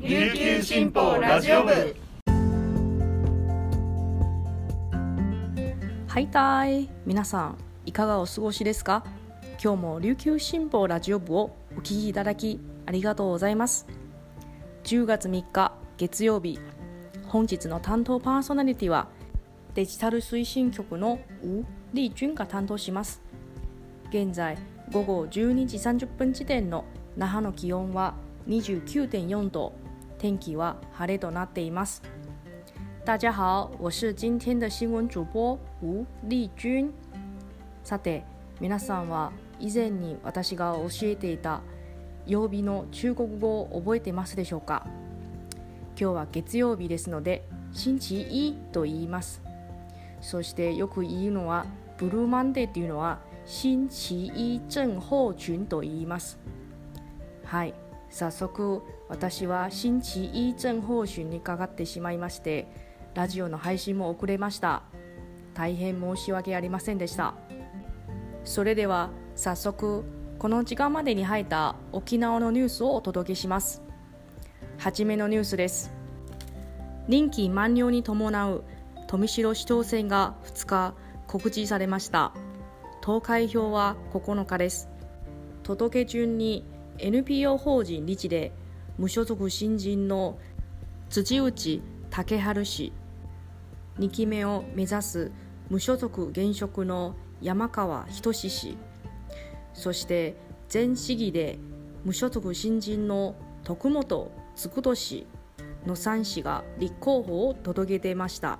琉球新報ラジオ部。はいたい。皆さんいかがお過ごしですか？今日も琉球新報ラジオ部をお聞きいただきありがとうございます。10月3日月曜日。本日の担当パーソナリティはデジタル推進局のウ・リー・ジュンが担当します。現在午後12時30分時点の那覇の気温は29.4度。天気は晴れとなっています。大家好我是今天的新聞主播吴丽君。さて皆さんは以前に私が教えていた曜日の中国語を覚えてますでしょうか？今日は月曜日ですので星期一と言います。そしてよく言うのはブルーマンデーというのは星期一症候群と言います。はい。早速私は星期一症候群にかかってしまいましてラジオの配信も遅れました。大変申し訳ありませんでした。それでは早速この時間までに入った沖縄のニュースをお届けします。はじめのニュースです。任期満了に伴う富城市長選が2日告示されました。投開票は9日です。届け順に NPO 法人理事で無所属新人の辻内竹春氏2期目を目指す無所属現職の山川仁氏そして前市議で無所属新人の徳本嗣氏の3氏が立候補を届け出ました。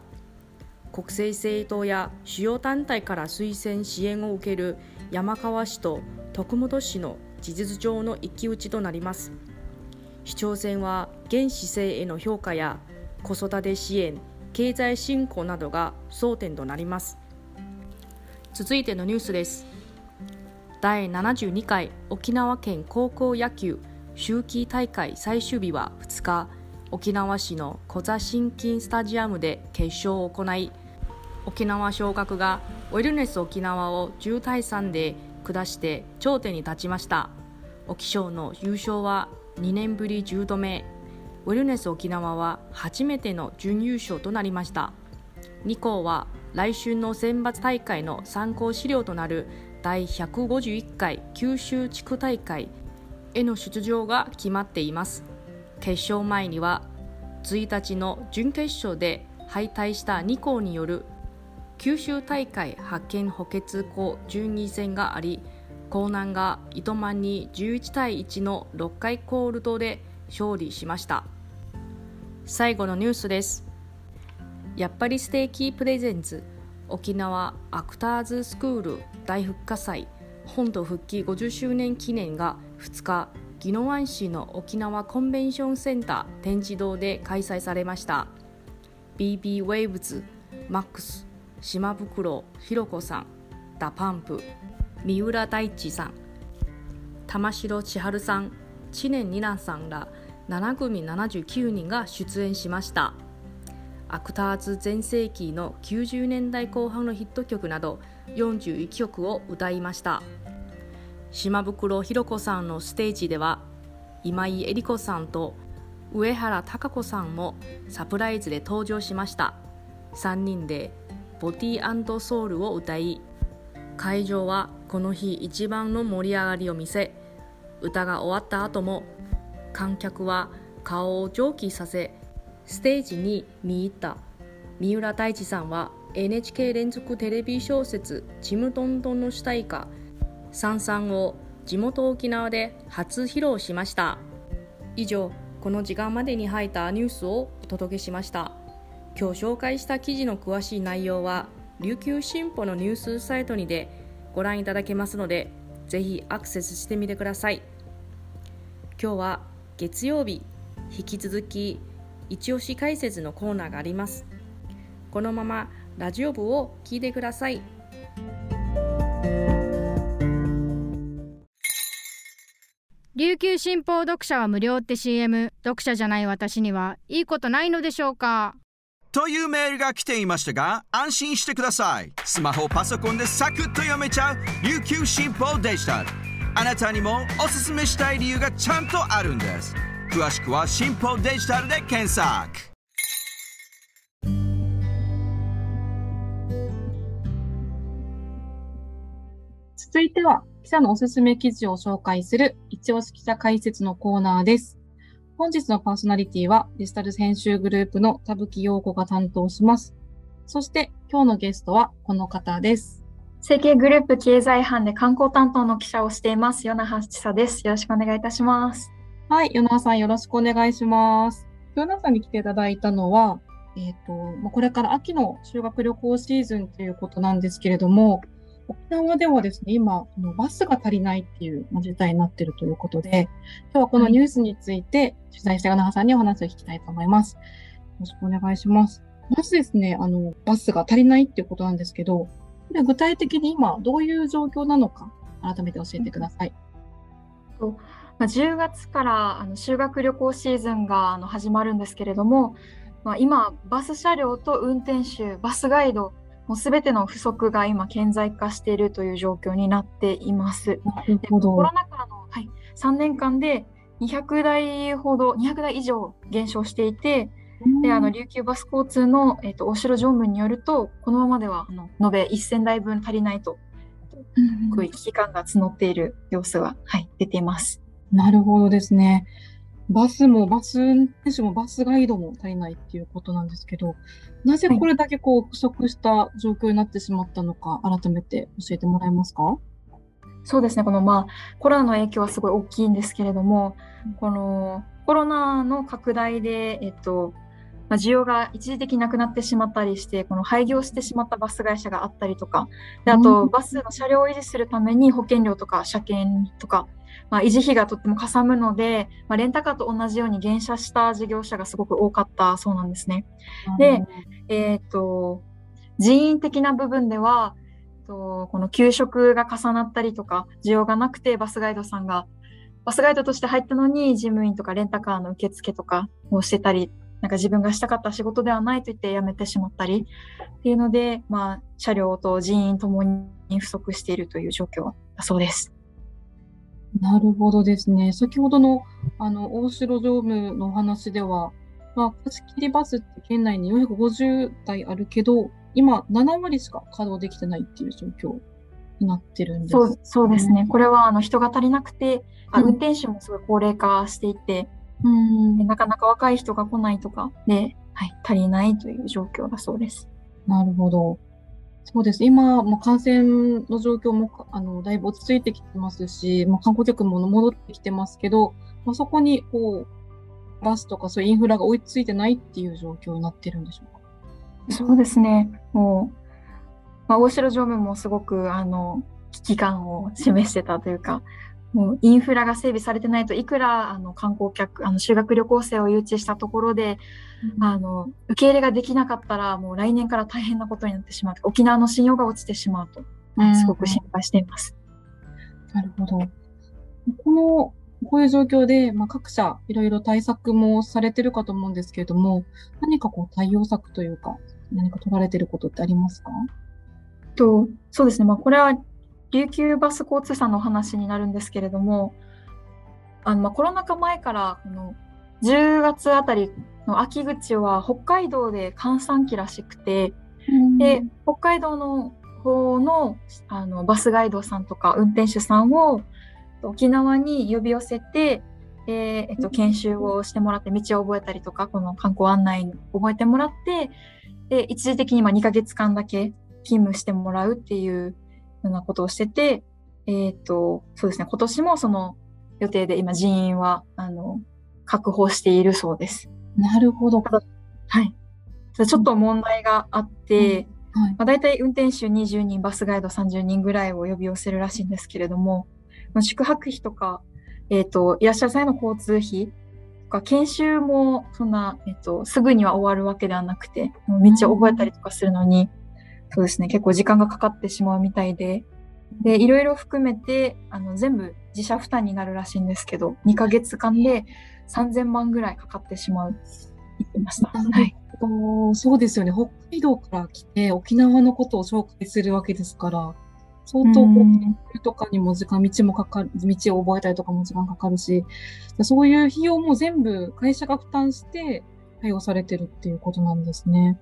国政政党や主要団体から推薦支援を受ける山川氏と徳本氏の事実上の一騎打ちとなります。市長選は現市政への評価や子育て支援経済振興などが争点となります。続いてのニュースです。第72回沖縄県高校野球秋季大会最終日は2日沖縄市の小座新金スタジアムで決勝を行い沖縄尚学がウェルネス沖縄を10対3で下して頂点に立ちました。沖賞の優勝は2年ぶり10度目。ウェルネス沖縄は初めての準優勝となりました。2校は来週の選抜大会の参考資料となる第151回九州地区大会への出場が決まっています。決勝前には1日の準決勝で敗退した2校による九州大会派遣補欠校順位戦があり江南が糸満に11対1の6回コールドで勝利しました。最後のニュースです。やっぱりステーキプレゼンツ沖縄アクターズスクール大復活祭本土復帰50周年記念が2日宜野湾市の沖縄コンベンションセンター展示堂で開催されました。 B.B.WAVES MAX 島袋ひろ子さん DA PUMP。三浦大知さん玉城千春さん知念里奈さんら7組79人が出演しました。アクターズ全盛期の90年代後半のヒット曲など41曲を歌いました。島袋ひろ子さんのステージでは今井絵理子さんと上原貴子さんもサプライズで登場しました。3人でボティソウルを歌い会場はこの日一番の盛り上がりを見せ歌が終わった後も観客は顔を蒸気させステージに見入った。三浦大知さんは NHK 連続テレビ小説「ちむどんどん」の主題歌「さんさん」を地元沖縄で初披露しました。以上この時間までに入ったニュースをお届けしました。今日紹介した記事の詳しい内容は琉球新報のニュースサイトにでご覧いただけますのでぜひアクセスしてみてください。今日は月曜日引き続き一押し解説のコーナーがあります。このままラジオ部を聞いてください。琉球新報読者は無料って CM 読者じゃない私にはいいことないのでしょうか？というメールが来ていましたが安心してください。スマホパソコンでサクッと読めちゃう琉球新報デジタル。あなたにもおすすめしたい理由がちゃんとあるんです。詳しくは新報デジタルで検索。続いては、記者のおすすめ記事を紹介する一押し記者解説のコーナーです。本日のパーソナリティはデジタル編集グループの田吹陽子が担当します。そして今日のゲストはこの方です。成形グループ経済班で観光担当の記者をしています、与那覇千沙です。よろしくお願いいたします。はい、与那覇さんよろしくお願いします。与那さんに来ていただいたのは、えっ、ー、と、これから秋の修学旅行シーズンということなんですけれども、沖縄ではですね、今、バスが足りないっていう事態になっているということで、今日はこのニュースについて取材した柳葉さんにお話を聞きたいと思います。よろしくお願いします。まずですね、あの、バスが足りないっていうことなんですけど、具体的に今、どういう状況なのか、改めて教えてください。まあ、10月からあの修学旅行シーズンがあの始まるんですけれども、まあ、今、バス車両と運転手、バスガイド、もうすべての不足が今顕在化しているという状況になっています。コロナ禍の、はい、3年間で200台ほど、200台以上減少していて、であの琉球バス交通の、えーと、大城常務によると、このままではあの延べ1000台分足りないと、こういう危機感が募っている様子が、はい、出ています。なるほどですね。バスもバス運転手もバスガイドも足りないっていうことなんですけど、なぜこれだけこう不足した状況になってしまったのか、改めて教えてもらえますか？そうですね、このまあコロナの影響はすごい大きいんですけれども、このコロナの拡大で、えっと、まあ、需要が一時的になくなってしまったりして、この廃業してしまったバス会社があったりとか、であと、バスの車両を維持するために保険料とか車検とか、まあ、維持費がとってもかさむので、まあ、レンタカーと同じように減車した事業者がすごく多かったそうなんですね。で、えっ、ー、と、人員的な部分では、とこの給食が重なったりとか、需要がなくてバスガイドさんが、バスガイドとして入ったのに事務員とかレンタカーの受付とかをしてたり、なんか自分がしたかった仕事ではないと言って辞めてしまったりっていうので、まあ、車両と人員ともに不足しているという状況だそうです。なるほどですね。先ほどの、あの、大城常務のお話では、まあ、貸し切りバスって県内に450台あるけど、今、7割しか稼働できてないっていう状況になってるんです、ね、そうそうですね。これはあの人が足りなくて、あ運転手もすごい高齢化していて、うん、なかなか若い人が来ないとかで、はい、足りないという状況だそうです。なるほど。そうです。今、も感染の状況もあのだいぶ落ち着いてきてますし、まあ、観光客も戻ってきてますけど、まあ、そこにこうバスとかそういうインフラが追いついてないっていう状況になってるんでしょうか？そうですね。もう、まあ、大城常務もすごくあの危機感を示してたというか、もうインフラが整備されてないといくらあの観光客あの修学旅行生を誘致したところで、うん、あの受け入れができなかったらもう来年から大変なことになってしまう。沖縄の信用が落ちてしまうと、うん、すごく心配しています。なるほど。このこういう状況で、まあ、各社いろいろ対策もされてるかと思うんですけれども、何かこう対応策というか、何か取られてることってありますか？とそうですね、まあ、これは琉球バス交通さんの話になるんですけれども、あのまあ、コロナ禍前からこの10月あたりの秋口は北海道で閑散期らしくて、で北海道の方のあのバスガイドさんとか運転手さんを沖縄に呼び寄せて、でえっと、研修をしてもらって道を覚えたりとかこの観光案内覚えてもらってで一時的に2ヶ月間だけ勤務してもらうっていうようなことをしてて、えっ、ー、と、そうですね、今年もその予定で今人員は、あの、確保しているそうです。なるほど。はい。ちょっと問題があって、うんはいまあ、大体運転手20人、バスガイド30人ぐらいを呼び寄せるらしいんですけれども、宿泊費とか、えっ、ー、と、いらっしゃる際の交通費とか、研修もそんな、えっ、ー、と、すぐには終わるわけではなくて、道を覚えたりとかするのに、そうですね、結構時間がかかってしまうみたいで、で、いろいろ含めて、あの、全部自社負担になるらしいんですけど、2ヶ月間で3000万ぐらいかかってしまう、言ってました。はい。そうですよね。北海道から来て沖縄のことを紹介するわけですから、相当こう、うん研究とかにも時間、道もかかる、道を覚えたりとかも時間かかるし、そういう費用も全部会社が負担して対応されてるっていうことなんですね。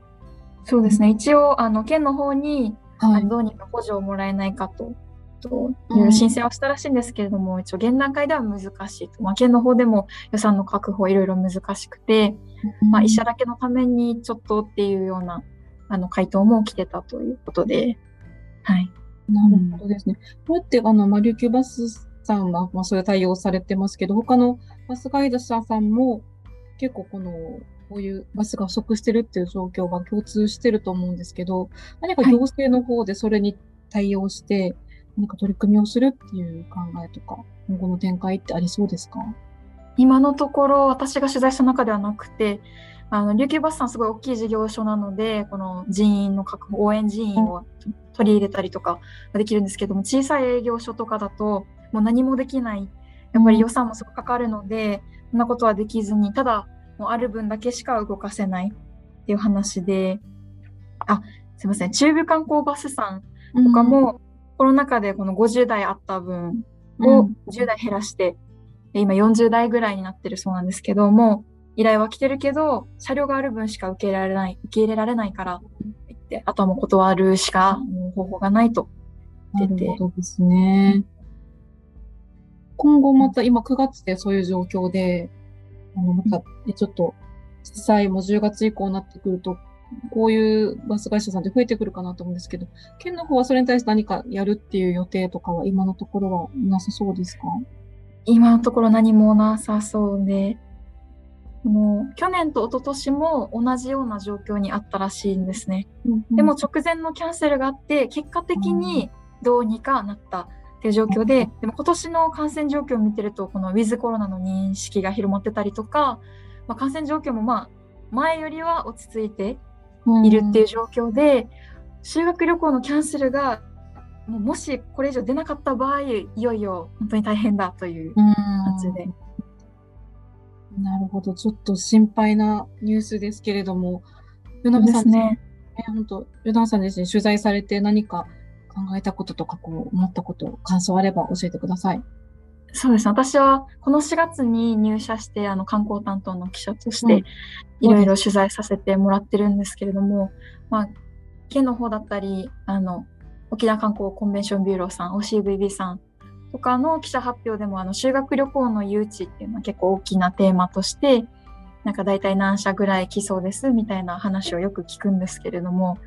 そうですね。一応、あの、県の方に、はいあの。どうにか補助をもらえないかと、とうんいろいろ申請はしたらしいんですけれども、一応現段階では難しいと。まあ、県の方でも予算の確保いろいろ難しくて、まあ、医者だけのためにちょっとっていうような、あの、回答も来てたということで、はい。なるほどですね。こうやって、あの、まあ、琉球バスさんは、まあ、そういう対応されてますけど、他のバスガイド者さんも、結構この、こういうバスが不足してるっていう状況が共通してると思うんですけど、何か行政の方でそれに対応して、何か取り組みをするっていう考えとか、今後の展開ってありそうですか？今のところ私が取材した中ではなくて、あの琉球バスさんすごい大きい事業所なので、この人員の確保、応援人員を取り入れたりとかができるんですけども、小さい営業所とかだともう何もできない。やっぱり予算もすごくかかるので、そんなことはできずに、ただもうある分だけしか動かせないっていう話で、あ、すいません、中部観光バスさんとか、も、コロナ禍でこの50台あった分をうん。10台減らして、で今40台ぐらいになってるそうなんですけども、依頼は来てるけど、車両がある分しか受け入れられない、受け入れられないから、言って、あとはもう断るしか方法がないと。出て。ほどですね。今後また今9月でそういう状況で、あのまたえちょっと実際もう10月以降になってくると、こういうバス会社さんって増えてくるかなと思うんですけど、県の方はそれに対して何かやるっていう予定とかは今のところはなさそうですか？今のところ何もなさそうで、この去年と一昨年も同じような状況にあったらしいんですね。でも直前のキャンセルがあって、結果的にどうにかなったっていう状況で、でも今年の感染状況を見てると、このウィズコロナの認識が広まってたりとか、まあ、感染状況もまあ前よりは落ち着いているっていう状況で、修学旅行のキャンセルがもうもしこれ以上出なかった場合、いよいよ本当に大変だといううん感じで。なるほど。ちょっと心配なニュースですけれども、与そう永さんですね。え本当、さん自身取材されて何か考えたこととか、こう、思ったこと、感想あれば教えてください。そうですね。私はこの4月に入社して、あの観光担当の記者としうんて、いろいろ取材させてもらってるんですけれども、まあ、県の方だったり、あの、沖縄観光コンベンションビューローさん、OCVB さんとかの記者発表でも、あの、修学旅行の誘致っていうのは結構大きなテーマとして、なんか大体何社ぐらい来そうですみたいな話をよく聞くんですけれども、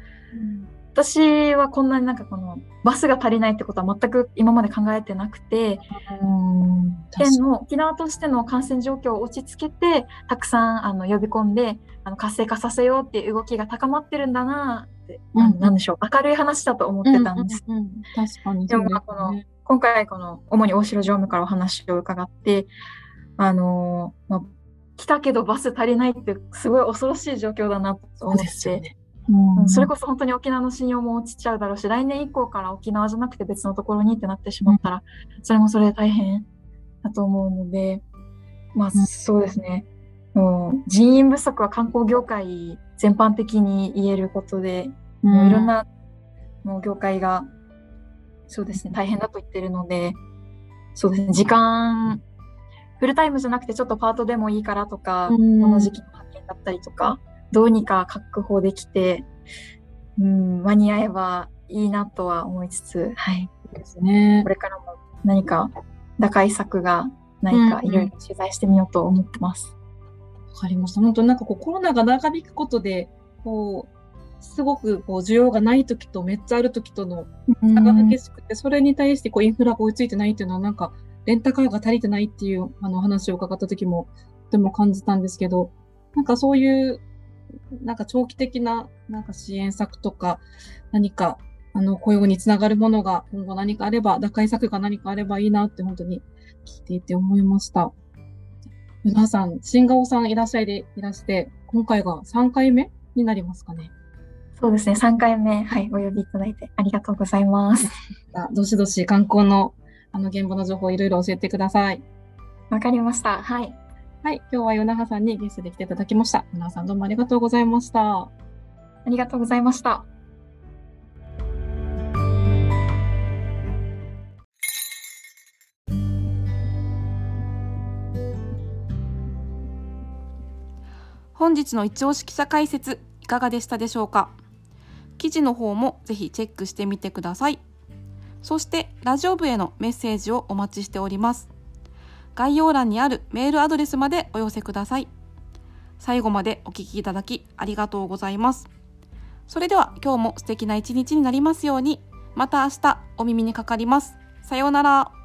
私はこんなになんかこのバスが足りないってことは全く今まで考えてなくて、うん、県の沖縄としての感染状況を落ち着けてたくさんあの呼び込んであの活性化させようっていう動きが高まってるんだなって、うんなんでしょう。明るい話だと思ってたんです。うんうんうん。確かにでもまあこの今回この主に大城常務からお話を伺ってあのーまあ、来たけどバス足りないってすごい恐ろしい状況だなとそう思って。うん。うんそれこそ本当に沖縄の信用も落ちちゃうだろうし、来年以降から沖縄じゃなくて別のところにってなってしまったら、それもそれで大変だと思うので、まあうん。そうですね。もう人員不足は観光業界全般的に言えることで、もういろんなもう業界がそうですね、大変だと言ってるので、そうですね、時間、フルタイムじゃなくてちょっとパートでもいいからとか、うん。この時期の派遣だったりとか、どうにか確保できて、うん、間に合えばいいなとは思いつつ、はい。ですねこ。れからも何か打開策がないか、うんいろいろ取材してみようと思ってます。わかりました。本当になんかこうコロナが長引くことで、こう、すごくこう需要がない時とめっちゃある時との差が激しくて、それに対してこうインフラが追いついてないっていうのは、なんか、レンタカーが足りてないっていうあの話を伺った時も、とても感じたんですけど、なんかそういう、なんか長期的ななんか支援策とか、何か、あの、雇用につながるものが今後何かあれば、打開策が何かあればいいなって本当に聞いていて思いました。皆さん、新顔さんいらっしゃいでいらして、今回が3回目になりますかね。そうですね、3回目、はい、お呼びいただいてありがとうございます。あどしどし観光のあの現場の情報いろいろ教えてください。わかりました。はい。はい、今日は与那覇さんにゲストで来ていただきました。与那覇さんどうもありがとうございました。ありがとうございました。本日の一押し記者解説いかがでしたでしょうか？記事の方もぜひチェックしてみてくださいそしてラジオ部へのメッセージをお待ちしております概要欄にあるメールアドレスまでお寄せください。最後までお聴きいただきありがとうございます。それでは今日も素敵な一日になりますように、また明日お耳にかかります。さようなら。